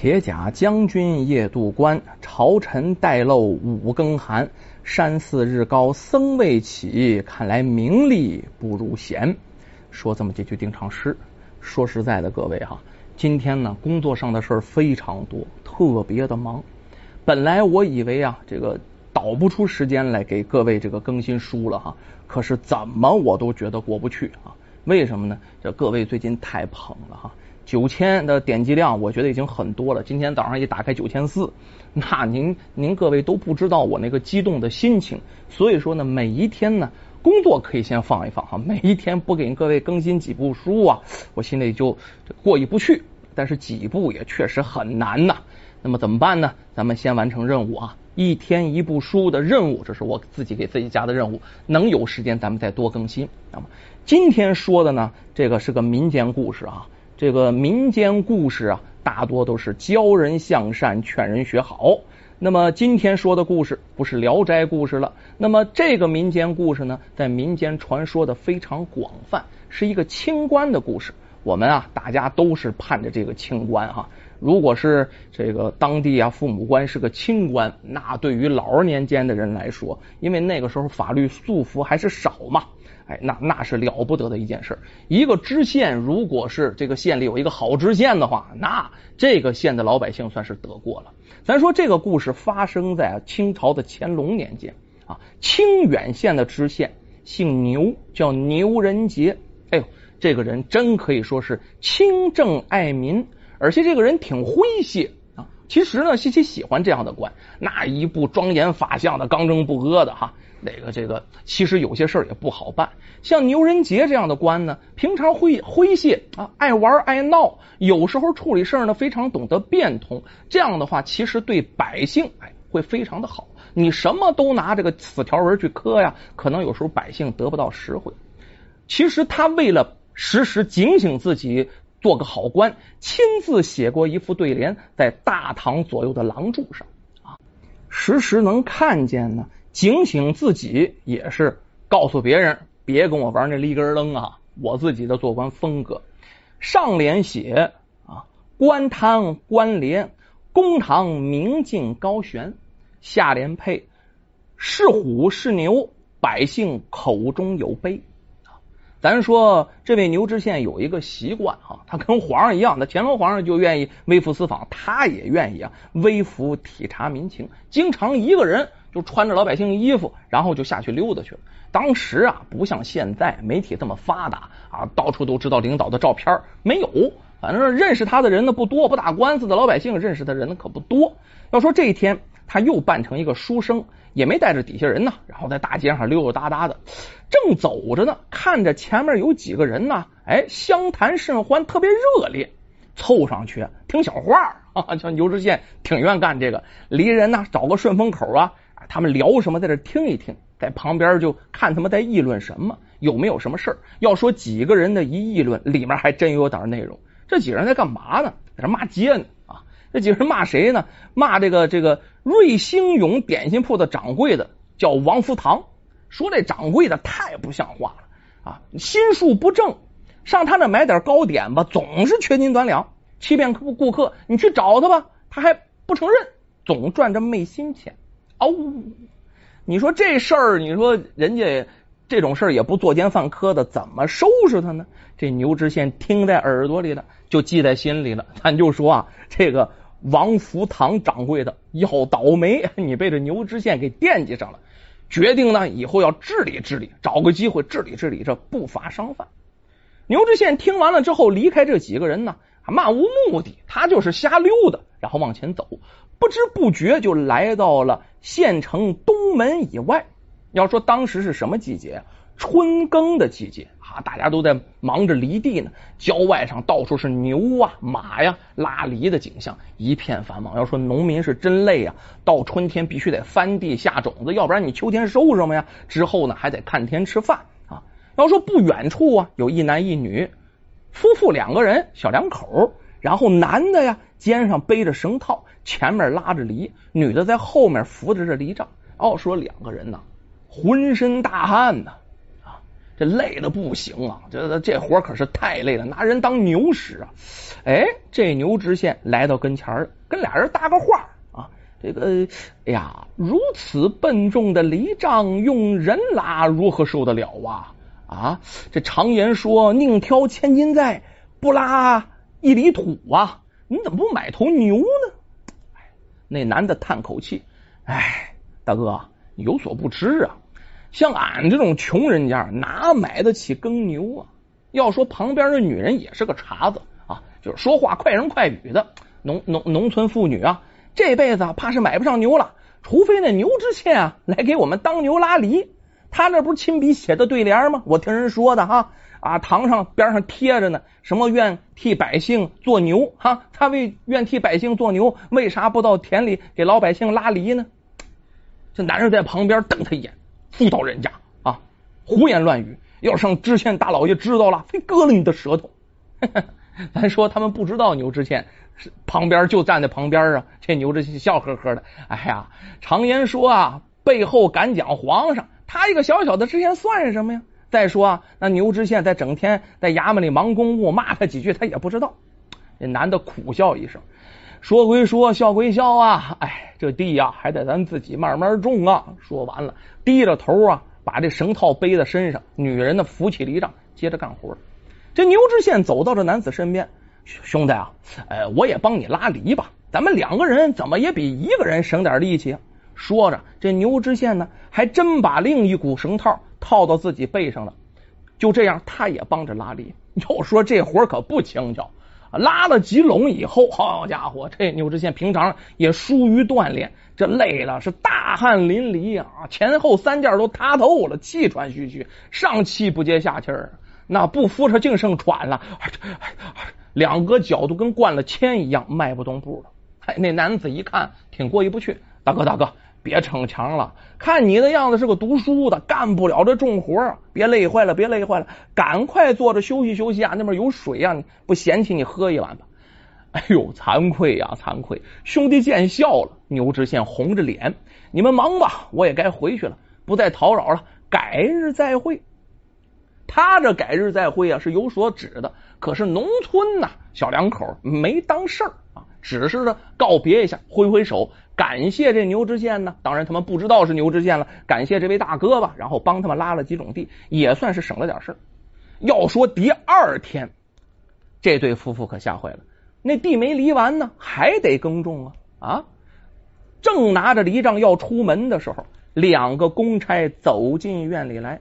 铁甲将军夜渡关，朝臣待漏五更寒。山寺日高僧未起，看来名利不如闲。说这么几句定场诗。说实在的，各位哈，今天呢工作上的事儿非常多，特别的忙。本来我以为啊，这个倒不出时间来给各位这个更新书了哈，可是怎么我都觉得过不去啊。为什么呢？这各位最近太捧了哈。九千的点击量，我觉得已经很多了。今天早上一打开九千四，那您您各位都不知道我那个激动的心情。所以说呢，每一天呢，工作可以先放一放哈，每一天不给各位更新几部书啊，我心里就过意不去。但是几部也确实很难呐。那么怎么办呢？咱们先完成任务啊，一天一部书的任务，这是我自己给自己加的任务。能有时间咱们再多更新。那么今天说的呢，这个是个民间故事啊。这个民间故事啊，大多都是教人向善、劝人学好。那么今天说的故事不是《聊斋》故事了。那么这个民间故事呢，在民间传说的非常广泛，是一个清官的故事。我们啊，大家都是盼着这个清官哈。如果是这个当地啊，父母官是个清官，那对于老年间的人来说，因为那个时候法律束缚还是少嘛。哎，那那是了不得的一件事。一个知县，如果是这个县里有一个好知县的话，那这个县的老百姓算是得过了。咱说这个故事发生在清朝的乾隆年间啊，清远县的知县姓牛，叫牛仁杰。哎呦，这个人真可以说是清正爱民，而且这个人挺诙谐啊。其实呢，西岐喜欢这样的官，那一部庄严法相的、刚正不阿的哈。那个这个，其实有些事儿也不好办。像牛仁杰这样的官呢，平常会诙谐啊，爱玩爱闹，有时候处理事儿呢非常懂得变通。这样的话，其实对百姓哎会非常的好。你什么都拿这个死条文去磕呀，可能有时候百姓得不到实惠。其实他为了时时警醒自己，做个好官，亲自写过一副对联，在大堂左右的廊柱上啊，时时能看见呢。警醒自己也是告诉别人，别跟我玩那立根楞啊！我自己的做官风格，上联写啊，官贪官廉，公堂明镜高悬；下联配是虎是牛，百姓口中有碑。咱说这位牛知县有一个习惯啊，他跟皇上一样，那乾隆皇上就愿意微服私访，他也愿意啊微服体察民情，经常一个人。就穿着老百姓衣服，然后就下去溜达去了。当时啊，不像现在媒体这么发达啊，到处都知道领导的照片，没有。反正认识他的人呢不多，不打官司的老百姓认识的人呢可不多。要说这一天，他又扮成一个书生，也没带着底下人呢，然后在大街上溜溜达达的，正走着呢，看着前面有几个人呢，哎，相谈甚欢，特别热烈，凑上去听小话啊，像牛知县挺愿干这个，离人呢找个顺风口啊。他们聊什么，在这听一听，在旁边就看他们在议论什么，有没有什么事儿。要说几个人的一议论，里面还真有点内容。这几个人在干嘛呢？在这骂街呢啊！这几个人骂谁呢？骂这个这个瑞兴永点心铺的掌柜的叫王福堂，说这掌柜的太不像话了啊，心术不正，上他那买点糕点吧，总是缺斤短两，欺骗顾顾客。你去找他吧，他还不承认，总赚着昧心钱。哦，你说这事儿，你说人家这种事儿也不作奸犯科的，怎么收拾他呢？这牛知县听在耳朵里了，就记在心里了。咱就说啊，这个王福堂掌柜的要倒霉，你被这牛知县给惦记上了，决定呢以后要治理治理，找个机会治理治理这不法商贩。牛知县听完了之后，离开这几个人呢，漫无目的，他就是瞎溜达，然后往前走。不知不觉就来到了县城东门以外。要说当时是什么季节？春耕的季节啊，大家都在忙着犁地呢。郊外上到处是牛啊、马呀拉犁的景象，一片繁忙。要说农民是真累啊，到春天必须得翻地下种子，要不然你秋天收什么呀？之后呢，还得看天吃饭啊。要说不远处啊，有一男一女夫妇两个人，小两口，然后男的呀肩上背着绳套。前面拉着犁，女的在后面扶着这犁杖。哦，说两个人呢，浑身大汗呢啊！这累的不行啊！这这活可是太累了，拿人当牛使啊！哎，这牛知县来到跟前儿，跟俩人搭个话啊。这个，哎呀，如此笨重的犁杖，用人拉如何受得了啊？啊，这常言说，宁挑千斤载，不拉一里土啊！你怎么不买头牛？那男的叹口气，哎，大哥，有所不知啊。像俺这种穷人家，哪买得起耕牛啊？要说旁边的女人也是个茬子啊，就是说话快人快语的农农农村妇女啊，这辈子怕是买不上牛了，除非那牛知县啊来给我们当牛拉犁。他那不是亲笔写的对联吗？我听人说的哈啊，堂上边上贴着呢，什么愿替百姓做牛哈？他为愿替百姓做牛，为啥不到田里给老百姓拉犁呢？这男人在旁边瞪他一眼。妇道人家啊，胡言乱语！要是让知县大老爷知道了，非割了你的舌头！咱说他们不知道牛知县旁边就站在旁边啊，这牛知县笑呵呵的。哎呀，常言说啊，背后敢讲皇上，他一个小小的知县算什么呀？再说啊，那牛知县在整天在衙门里忙公务，骂他几句他也不知道。这男的苦笑一声。说归说，笑归笑啊，哎，这地呀还得咱自己慢慢种啊。说完了，低着头啊，把这绳套背在身上，女人呢扶起犁杖，接着干活。这牛知县走到这男子身边，兄弟啊，呃，我也帮你拉犁吧，咱们两个人怎么也比一个人省点力气啊。说着，这牛知县呢还真把另一股绳套套到自己背上了，就这样，他也帮着拉犁。要说这活可不轻巧。拉了几垄以后，好家伙，这牛知县平常也疏于锻炼，这累了是大汗淋漓啊，前后三件都塌透了，气喘吁吁，上气不接下气儿，那不扶着净剩喘了，两个脚都跟灌了铅一样，迈不动步了。哎，那男子一看挺过意不去，大哥大哥。别逞强了，看你的样子是个读书的，干不了这重活，别累坏了，别累坏了，赶快坐着休息休息啊！那边有水啊，不嫌弃你喝一碗吧？哎呦，惭愧呀，惭愧！兄弟见笑了。牛知县红着脸，你们忙吧，我也该回去了，不再叨扰了，改日再会。他这改日再会啊，是有所指的，可是农村呐，小两口没当事儿，只是呢告别一下，挥挥手。感谢这牛知县呢，当然他们不知道是牛知县了。感谢这位大哥吧，然后帮他们拉了几种地，也算是省了点事要说第二天，这对夫妇可吓坏了，那地没犁完呢，还得耕种啊啊！正拿着犁杖要出门的时候，两个公差走进院里来，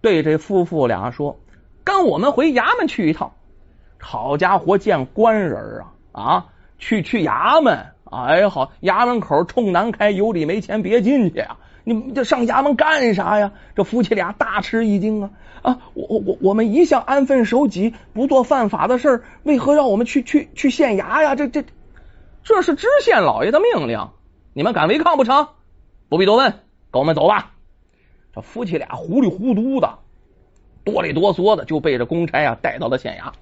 对这夫妇俩说：“跟我们回衙门去一趟。”好家伙，见官人啊啊，去去衙门。哎，好，衙门口冲南开，有理没钱别进去啊！你们这上衙门干啥呀？这夫妻俩大吃一惊啊！啊，我我我我们一向安分守己，不做犯法的事为何让我们去去去县衙呀？这这这是知县老爷的命令，你们敢违抗不成？不必多问，跟我们走吧。这夫妻俩糊里糊涂的，哆里哆嗦的就被这公差啊带到了县衙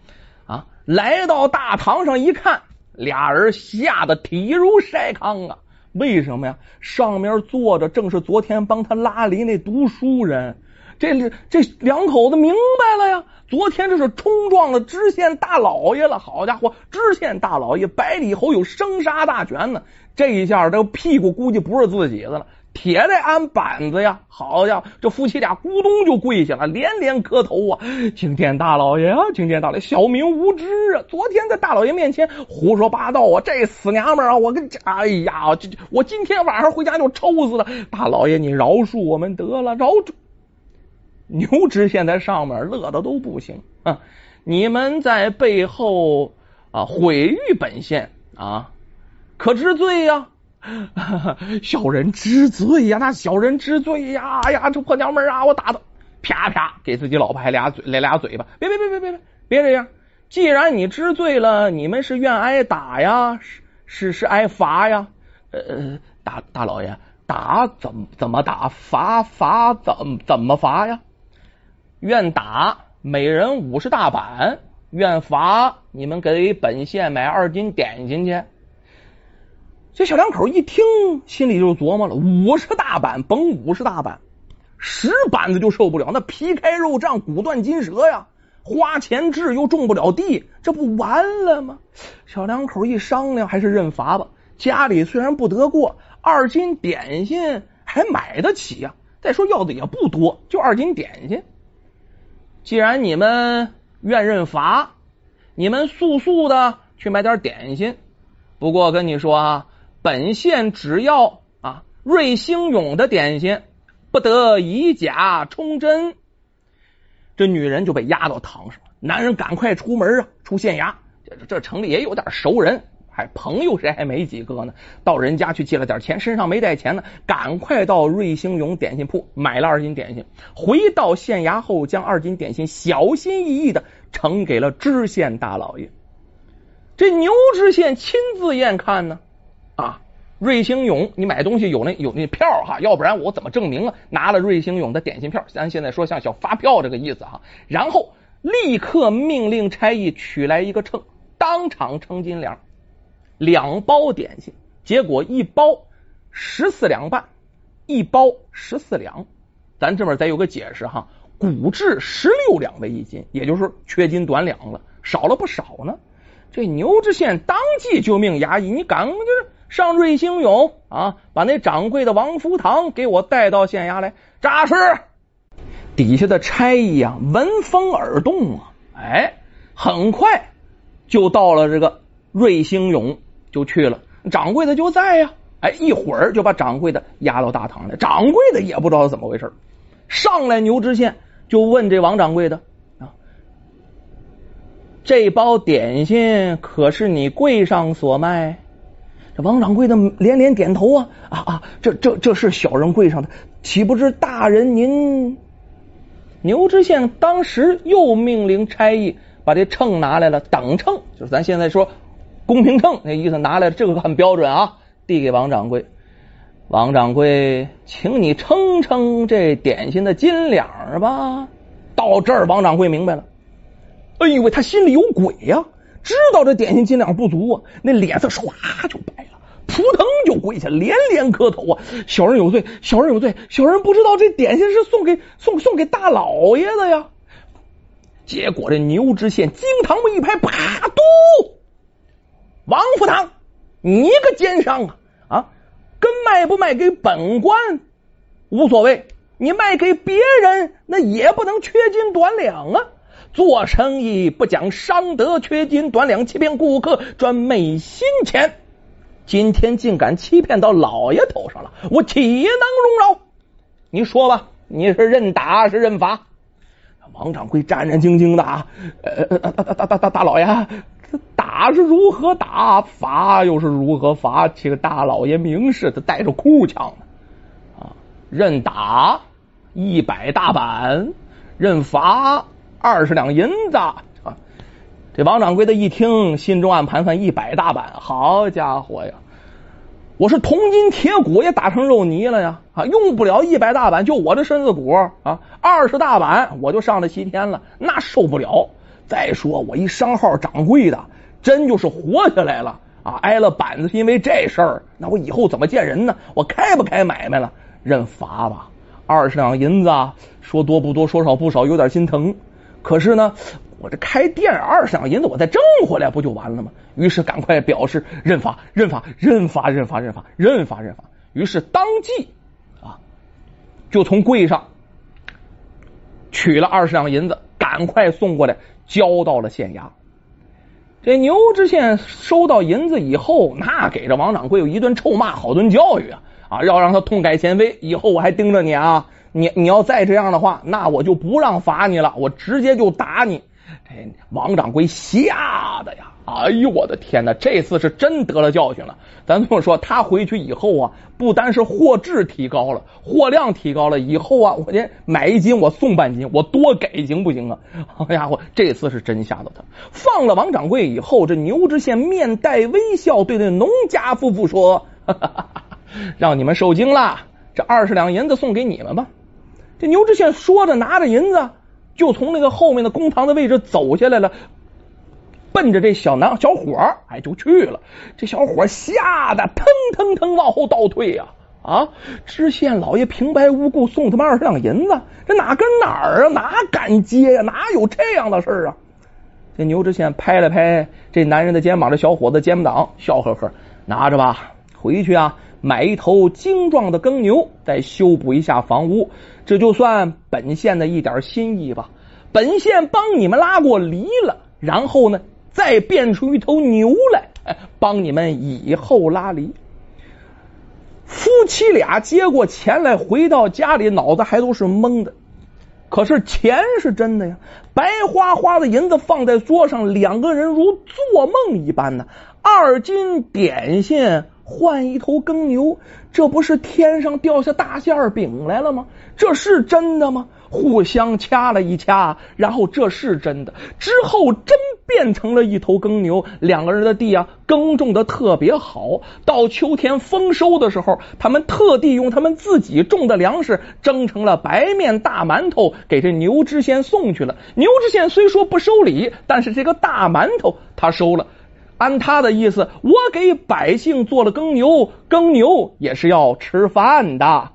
啊。来到大堂上一看。俩人吓得体如筛糠啊！为什么呀？上面坐着正是昨天帮他拉犁那读书人，这这两口子明白了呀！昨天这是冲撞了知县大老爷了，好家伙，知县大老爷百里侯有生杀大权呢，这一下这屁股估计不是自己的了。铁得安板子呀！好家伙，这夫妻俩咕咚就跪下了，连连磕头啊！青天大老爷啊，青天大老爷，小民无知啊！昨天在大老爷面前胡说八道啊！这死娘们啊！我跟哎呀，这我今天晚上回家就抽死了！大老爷，你饶恕我们得了，饶恕牛知县在上面乐的都不行啊！你们在背后啊毁誉本县啊，可知罪呀？小人知罪呀，那小人知罪呀！哎呀，这破娘们啊，我打他，啪啪给自己老婆还俩嘴来俩嘴巴，别别别别别别别这样！既然你知罪了，你们是愿挨打呀，是是是挨罚呀？呃，大大老爷，打怎么怎么打？罚罚怎怎么罚呀？愿打每人五十大板，愿罚你们给本县买二斤点心去。这小两口一听，心里就琢磨了：五十大板，甭五十大板，十板子就受不了，那皮开肉绽，骨断筋折呀！花钱治又种不了地，这不完了吗？小两口一商量，还是认罚吧。家里虽然不得过，二斤点心还买得起呀。再说要的也不多，就二斤点心。既然你们愿认罚，你们速速的去买点点心。不过跟你说啊，本县只要啊瑞兴永的点心，不得以假充真。这女人就被压到堂上。男人赶快出门啊，出县衙。这这城里也有点熟人。还朋友谁还没几个呢？到人家去借了点钱，身上没带钱呢，赶快到瑞兴永点心铺买了二斤点心。回到县衙后，将二斤点心小心翼翼的呈给了知县大老爷。这牛知县亲自验看呢，瑞兴永，你买东西有那有那票哈，要不然我怎么证明啊？拿了瑞兴永的点心票，咱现在说像小发票这个意思哈。然后立刻命令差役取来一个秤，当场称斤两。两包点心，结果一包十四两半，一包十四两。咱这边再有个解释哈，古制十六两为一斤，也就是缺斤短两了，少了不少呢。这牛知县当即就命衙役，你赶快就是上瑞兴永啊，把那掌柜的王福堂给我带到县衙来查实。底下的差役啊，闻风而动啊，哎，很快就到了这个瑞兴永。就去了，掌柜的就在呀。哎，一会儿就把掌柜的押到大堂来。掌柜的也不知道怎么回事，上来牛知县就问这王掌柜的啊：“这包点心可是你柜上所卖？”这王掌柜的连连点头啊啊啊！这这这是小人柜上的，岂不知大人您？牛知县当时又命令差役把这秤拿来了，等秤，就是咱现在说。公平秤那意思拿来了，这个很标准啊！递给王掌柜，王掌柜，请你称称这点心的斤两吧。到这儿，王掌柜明白了，哎呦喂，他心里有鬼呀！知道这点心斤两不足啊，那脸色唰就白了，扑腾就跪下，连连磕头啊！小人有罪，小人有罪，小人不知道这点心是送给送送给大老爷的呀。结果这牛知县惊堂木一拍，啪嘟。王福堂，你个奸商啊！啊，跟卖不卖给本官无所谓，你卖给别人那也不能缺斤短两啊！做生意不讲商德，缺斤短两，欺骗顾客，专昧心钱。今天竟敢欺骗到老爷头上了，我岂能容饶？你说吧，你是认打是认罚？王掌柜战战兢兢的啊，呃，大大大大大大老爷。打是如何打，罚又是如何罚？请大老爷明示。他带着哭腔呢啊，认打一百大板，认罚二十两银子啊。这王掌柜的一听，心中暗盘算：一百大板，好家伙呀！我是铜筋铁骨也打成肉泥了呀！啊，用不了一百大板，就我这身子骨啊，二十大板我就上了西天了，那受不了。再说我一商号掌柜的，真就是活下来了啊！挨了板子是因为这事儿，那我以后怎么见人呢？我开不开买卖了？认罚吧，二十两银子，说多不多，说少不少，有点心疼。可是呢，我这开店二十两银子，我再挣回来不就完了吗？于是赶快表示认罚，认罚，认罚，认罚，认罚，认罚，认罚。于是当即啊，就从柜上取了二十两银子，赶快送过来。交到了县衙，这牛知县收到银子以后，那给这王掌柜有一顿臭骂，好顿教育啊！啊，要让他痛改前非，以后我还盯着你啊！你你要再这样的话，那我就不让罚你了，我直接就打你！这王掌柜吓得呀！哎呦，我的天哪！这次是真得了教训了。咱这么说，他回去以后啊，不单是货质提高了，货量提高了，以后啊，我这买一斤我送半斤，我多给行不行啊？好家伙，这次是真吓到他。放了王掌柜以后，这牛知县面带微笑，对那农家夫妇说：“ 让你们受惊了，这二十两银子送给你们吧。”这牛知县说着，拿着银子就从那个后面的公堂的位置走下来了。奔着这小男小伙儿哎就去了，这小伙儿吓得腾腾腾往后倒退呀！啊！知县老爷平白无故送他们二十两银子，这哪跟哪儿啊？哪敢接呀？哪有这样的事儿啊？这牛知县拍了拍这男人的肩膀，这小伙子肩膀笑呵呵，拿着吧，回去啊，买一头精壮的耕牛，再修补一下房屋，这就算本县的一点心意吧。本县帮你们拉过犁了，然后呢，再变出一头牛来，帮你们以后拉犁。夫妻俩接过钱来，回到家里，脑子还都是懵的。可是钱是真的呀，白花花的银子放在桌上，两个人如做梦一般呢。二斤点心换一头耕牛，这不是天上掉下大馅饼来了吗？这是真的吗？互相掐了一掐，然后这是真的。之后真变成了一头耕牛，两个人的地啊耕种的特别好。到秋天丰收的时候，他们特地用他们自己种的粮食蒸成了白面大馒头，给这牛知县送去了。牛知县虽说不收礼，但是这个大馒头他收了。按他的意思，我给百姓做了耕牛，耕牛也是要吃饭的。